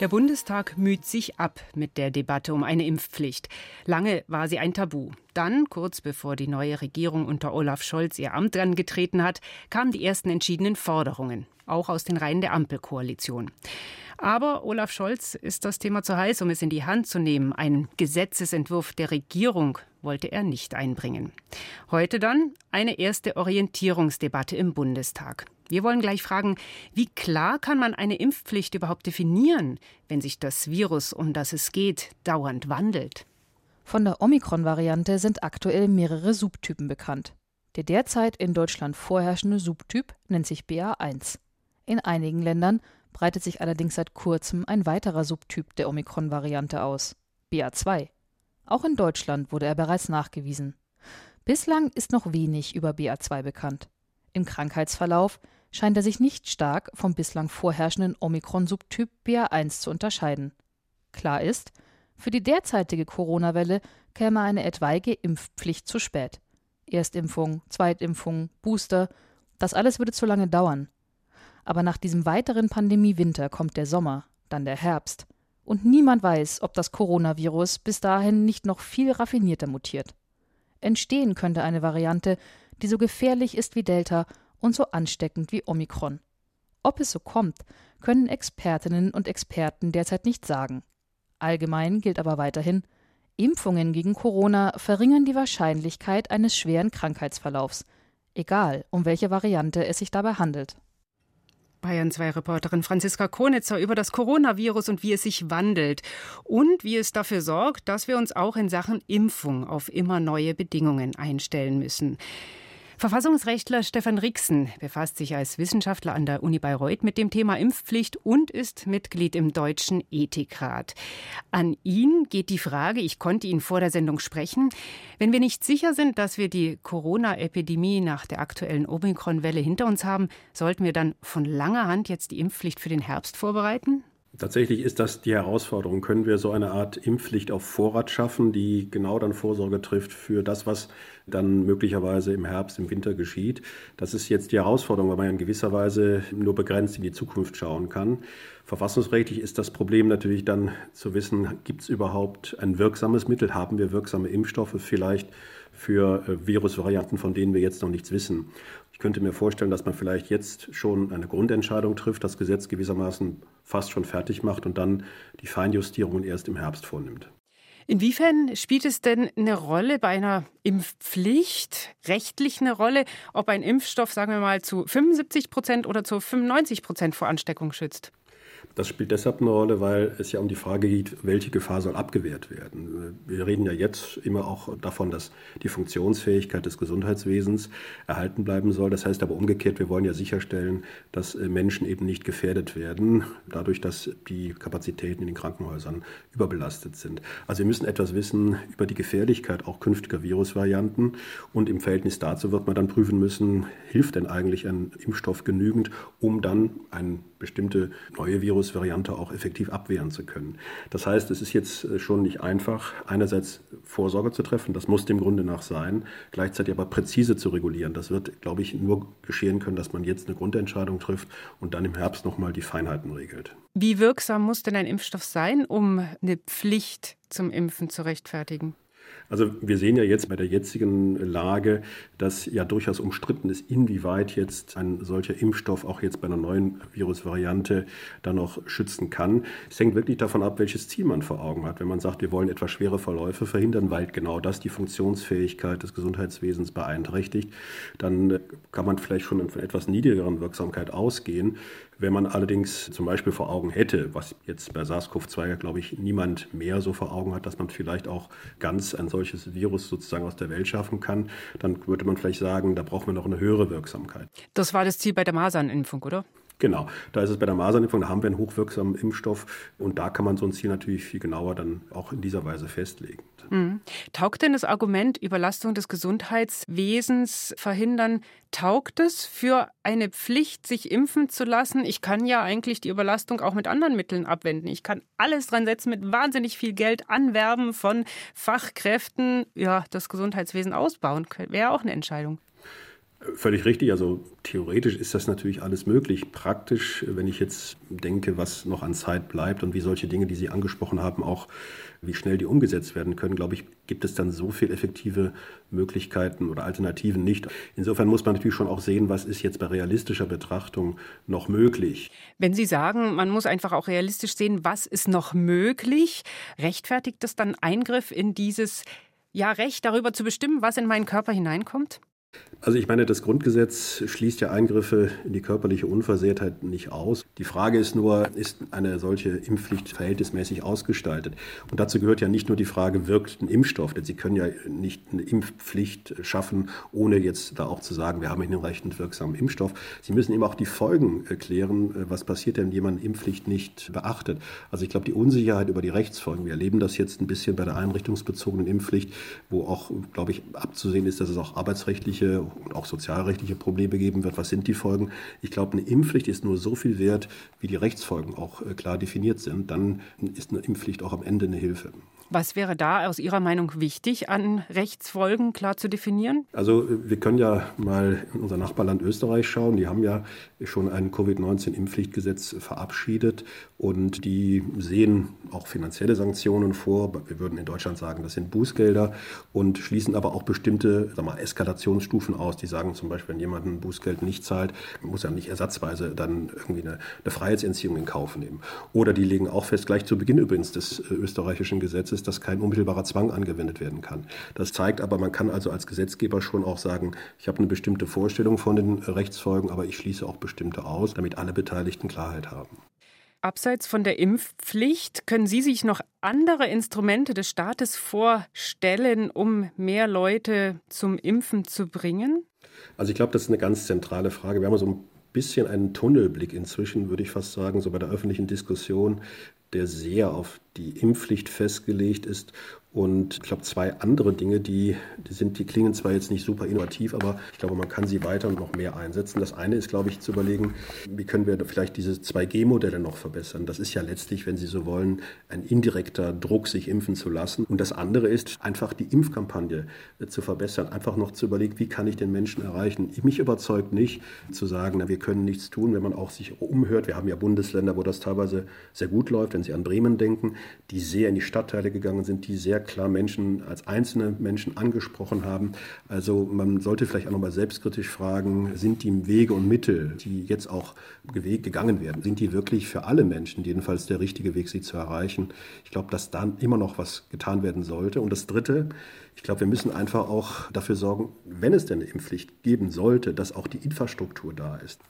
Der Bundestag müht sich ab mit der Debatte um eine Impfpflicht. Lange war sie ein Tabu. Dann, kurz bevor die neue Regierung unter Olaf Scholz ihr Amt angetreten hat, kamen die ersten entschiedenen Forderungen, auch aus den Reihen der Ampelkoalition. Aber Olaf Scholz ist das Thema zu heiß, um es in die Hand zu nehmen. Ein Gesetzesentwurf der Regierung wollte er nicht einbringen. Heute dann eine erste Orientierungsdebatte im Bundestag. Wir wollen gleich fragen, wie klar kann man eine Impfpflicht überhaupt definieren, wenn sich das Virus, um das es geht, dauernd wandelt? Von der Omikron-Variante sind aktuell mehrere Subtypen bekannt. Der derzeit in Deutschland vorherrschende Subtyp nennt sich BA1. In einigen Ländern breitet sich allerdings seit kurzem ein weiterer Subtyp der Omikron-Variante aus, BA2. Auch in Deutschland wurde er bereits nachgewiesen. Bislang ist noch wenig über BA2 bekannt. Im Krankheitsverlauf scheint er sich nicht stark vom bislang vorherrschenden Omikron-Subtyp BA1 zu unterscheiden. Klar ist, für die derzeitige Corona-Welle käme eine etwaige Impfpflicht zu spät. Erstimpfung, Zweitimpfung, Booster, das alles würde zu lange dauern. Aber nach diesem weiteren Pandemiewinter kommt der Sommer, dann der Herbst. Und niemand weiß, ob das Coronavirus bis dahin nicht noch viel raffinierter mutiert. Entstehen könnte eine Variante, die so gefährlich ist wie Delta und so ansteckend wie Omikron. Ob es so kommt, können Expertinnen und Experten derzeit nicht sagen. Allgemein gilt aber weiterhin, Impfungen gegen Corona verringern die Wahrscheinlichkeit eines schweren Krankheitsverlaufs, egal um welche Variante es sich dabei handelt. Bayern 2 Reporterin Franziska Konitzer über das Coronavirus und wie es sich wandelt und wie es dafür sorgt, dass wir uns auch in Sachen Impfung auf immer neue Bedingungen einstellen müssen. Verfassungsrechtler Stefan Rixen befasst sich als Wissenschaftler an der Uni Bayreuth mit dem Thema Impfpflicht und ist Mitglied im Deutschen Ethikrat. An ihn geht die Frage, ich konnte ihn vor der Sendung sprechen, wenn wir nicht sicher sind, dass wir die Corona-Epidemie nach der aktuellen Omikron-Welle hinter uns haben, sollten wir dann von langer Hand jetzt die Impfpflicht für den Herbst vorbereiten? Tatsächlich ist das die Herausforderung. Können wir so eine Art Impfpflicht auf Vorrat schaffen, die genau dann Vorsorge trifft für das, was dann möglicherweise im Herbst, im Winter geschieht? Das ist jetzt die Herausforderung, weil man in gewisser Weise nur begrenzt in die Zukunft schauen kann. Verfassungsrechtlich ist das Problem natürlich dann zu wissen, gibt es überhaupt ein wirksames Mittel? Haben wir wirksame Impfstoffe vielleicht für äh, Virusvarianten, von denen wir jetzt noch nichts wissen? Ich könnte mir vorstellen, dass man vielleicht jetzt schon eine Grundentscheidung trifft, das Gesetz gewissermaßen fast schon fertig macht und dann die Feinjustierungen erst im Herbst vornimmt. Inwiefern spielt es denn eine Rolle bei einer Impfpflicht, rechtlich eine Rolle, ob ein Impfstoff, sagen wir mal, zu 75 Prozent oder zu 95 Prozent vor Ansteckung schützt? Das spielt deshalb eine Rolle, weil es ja um die Frage geht, welche Gefahr soll abgewehrt werden. Wir reden ja jetzt immer auch davon, dass die Funktionsfähigkeit des Gesundheitswesens erhalten bleiben soll. Das heißt aber umgekehrt, wir wollen ja sicherstellen, dass Menschen eben nicht gefährdet werden, dadurch, dass die Kapazitäten in den Krankenhäusern überbelastet sind. Also wir müssen etwas wissen über die Gefährlichkeit auch künftiger Virusvarianten und im Verhältnis dazu wird man dann prüfen müssen, hilft denn eigentlich ein Impfstoff genügend, um dann eine bestimmte neue Virus Virusvariante auch effektiv abwehren zu können. Das heißt, es ist jetzt äh, schon nicht einfach, einerseits Vorsorge zu treffen, das muss dem Grunde nach sein, gleichzeitig aber präzise zu regulieren. Das wird, glaube ich, nur geschehen können, dass man jetzt eine Grundentscheidung trifft und dann im Herbst nochmal die Feinheiten regelt. Wie wirksam muss denn ein Impfstoff sein, um eine Pflicht zum Impfen zu rechtfertigen? Also wir sehen ja jetzt bei der jetzigen Lage, dass ja durchaus umstritten ist, inwieweit jetzt ein solcher Impfstoff auch jetzt bei einer neuen Virusvariante dann noch schützen kann. Es hängt wirklich davon ab, welches Ziel man vor Augen hat. Wenn man sagt, wir wollen etwas schwere Verläufe verhindern, weil genau das die Funktionsfähigkeit des Gesundheitswesens beeinträchtigt, dann kann man vielleicht schon von etwas niedrigeren Wirksamkeit ausgehen. Wenn man allerdings zum Beispiel vor Augen hätte, was jetzt bei SARS-CoV-2, glaube ich, niemand mehr so vor Augen hat, dass man vielleicht auch ganz ein solches Virus sozusagen aus der Welt schaffen kann, dann würde man vielleicht sagen, da brauchen wir noch eine höhere Wirksamkeit. Das war das Ziel bei der Masernimpfung, oder? Genau, da ist es bei der Masernimpfung, da haben wir einen hochwirksamen Impfstoff und da kann man so ein Ziel natürlich viel genauer dann auch in dieser Weise festlegen. Mhm. Taugt denn das Argument Überlastung des Gesundheitswesens verhindern, taugt es für eine Pflicht, sich impfen zu lassen? Ich kann ja eigentlich die Überlastung auch mit anderen Mitteln abwenden. Ich kann alles dran setzen, mit wahnsinnig viel Geld anwerben von Fachkräften, ja, das Gesundheitswesen ausbauen. Wäre auch eine Entscheidung. Völlig richtig. Also theoretisch ist das natürlich alles möglich. Praktisch, wenn ich jetzt denke, was noch an Zeit bleibt und wie solche Dinge, die Sie angesprochen haben, auch wie schnell die umgesetzt werden können, glaube ich, gibt es dann so viele effektive Möglichkeiten oder Alternativen nicht. Insofern muss man natürlich schon auch sehen, was ist jetzt bei realistischer Betrachtung noch möglich. Wenn Sie sagen, man muss einfach auch realistisch sehen, was ist noch möglich, rechtfertigt das dann Eingriff in dieses ja, Recht darüber zu bestimmen, was in meinen Körper hineinkommt? Also ich meine, das Grundgesetz schließt ja Eingriffe in die körperliche Unversehrtheit nicht aus. Die Frage ist nur, ist eine solche Impfpflicht verhältnismäßig ausgestaltet? Und dazu gehört ja nicht nur die Frage, wirkt ein Impfstoff? Denn Sie können ja nicht eine Impfpflicht schaffen, ohne jetzt da auch zu sagen, wir haben einen hinreichend wirksamen Impfstoff. Sie müssen eben auch die Folgen erklären, was passiert wenn jemand Impfpflicht nicht beachtet. Also ich glaube, die Unsicherheit über die Rechtsfolgen, wir erleben das jetzt ein bisschen bei der einrichtungsbezogenen Impfpflicht, wo auch, glaube ich, abzusehen ist, dass es auch arbeitsrechtliche rechtliche und auch sozialrechtliche Probleme geben wird. Was sind die Folgen? Ich glaube, eine Impfpflicht ist nur so viel wert, wie die Rechtsfolgen auch äh, klar definiert sind. Dann ist eine Impfpflicht auch am Ende eine Hilfe. Was wäre da aus Ihrer Meinung wichtig, an Rechtsfolgen klar zu definieren? Also wir können ja mal in unser Nachbarland Österreich schauen. Die haben ja schon ein Covid-19-Impfpflichtgesetz verabschiedet und die sehen auch finanzielle Sanktionen vor. Wir würden in Deutschland sagen, das sind Bußgelder und schließen aber auch bestimmte sag mal, Eskalationsstufen aus. Die sagen zum Beispiel, wenn jemand ein Bußgeld nicht zahlt, muss er nicht ersatzweise dann irgendwie eine, eine Freiheitsentziehung in Kauf nehmen. Oder die legen auch fest, gleich zu Beginn übrigens des äh, österreichischen Gesetzes, dass kein unmittelbarer Zwang angewendet werden kann. Das zeigt aber, man kann also als Gesetzgeber schon auch sagen, ich habe eine bestimmte Vorstellung von den Rechtsfolgen, aber ich schließe auch bestimmte aus, damit alle Beteiligten Klarheit haben. Abseits von der Impfpflicht, können Sie sich noch andere Instrumente des Staates vorstellen, um mehr Leute zum Impfen zu bringen? Also ich glaube, das ist eine ganz zentrale Frage. Wir haben so ein bisschen einen Tunnelblick inzwischen, würde ich fast sagen, so bei der öffentlichen Diskussion, der sehr auf die Impfpflicht festgelegt ist und ich glaube, zwei andere Dinge, die, die, sind, die klingen zwar jetzt nicht super innovativ, aber ich glaube, man kann sie weiter und noch mehr einsetzen. Das eine ist, glaube ich, zu überlegen, wie können wir vielleicht diese 2G-Modelle noch verbessern. Das ist ja letztlich, wenn Sie so wollen, ein indirekter Druck, sich impfen zu lassen. Und das andere ist, einfach die Impfkampagne äh, zu verbessern, einfach noch zu überlegen, wie kann ich den Menschen erreichen. Mich überzeugt nicht zu sagen, na, wir können nichts tun, wenn man auch sich umhört. Wir haben ja Bundesländer, wo das teilweise sehr gut läuft, wenn Sie an Bremen denken, die sehr in die Stadtteile gegangen sind, die sehr klar Menschen als einzelne Menschen angesprochen haben. Also man sollte vielleicht auch nochmal selbstkritisch fragen, sind die Wege und Mittel, die jetzt auch gegangen werden, sind die wirklich für alle Menschen jedenfalls der richtige Weg, sie zu erreichen? Ich glaube, dass da immer noch was getan werden sollte. Und das Dritte, ich glaube, wir müssen einfach auch dafür sorgen, wenn es denn eine Impfpflicht geben sollte, dass auch die Infrastruktur da ist.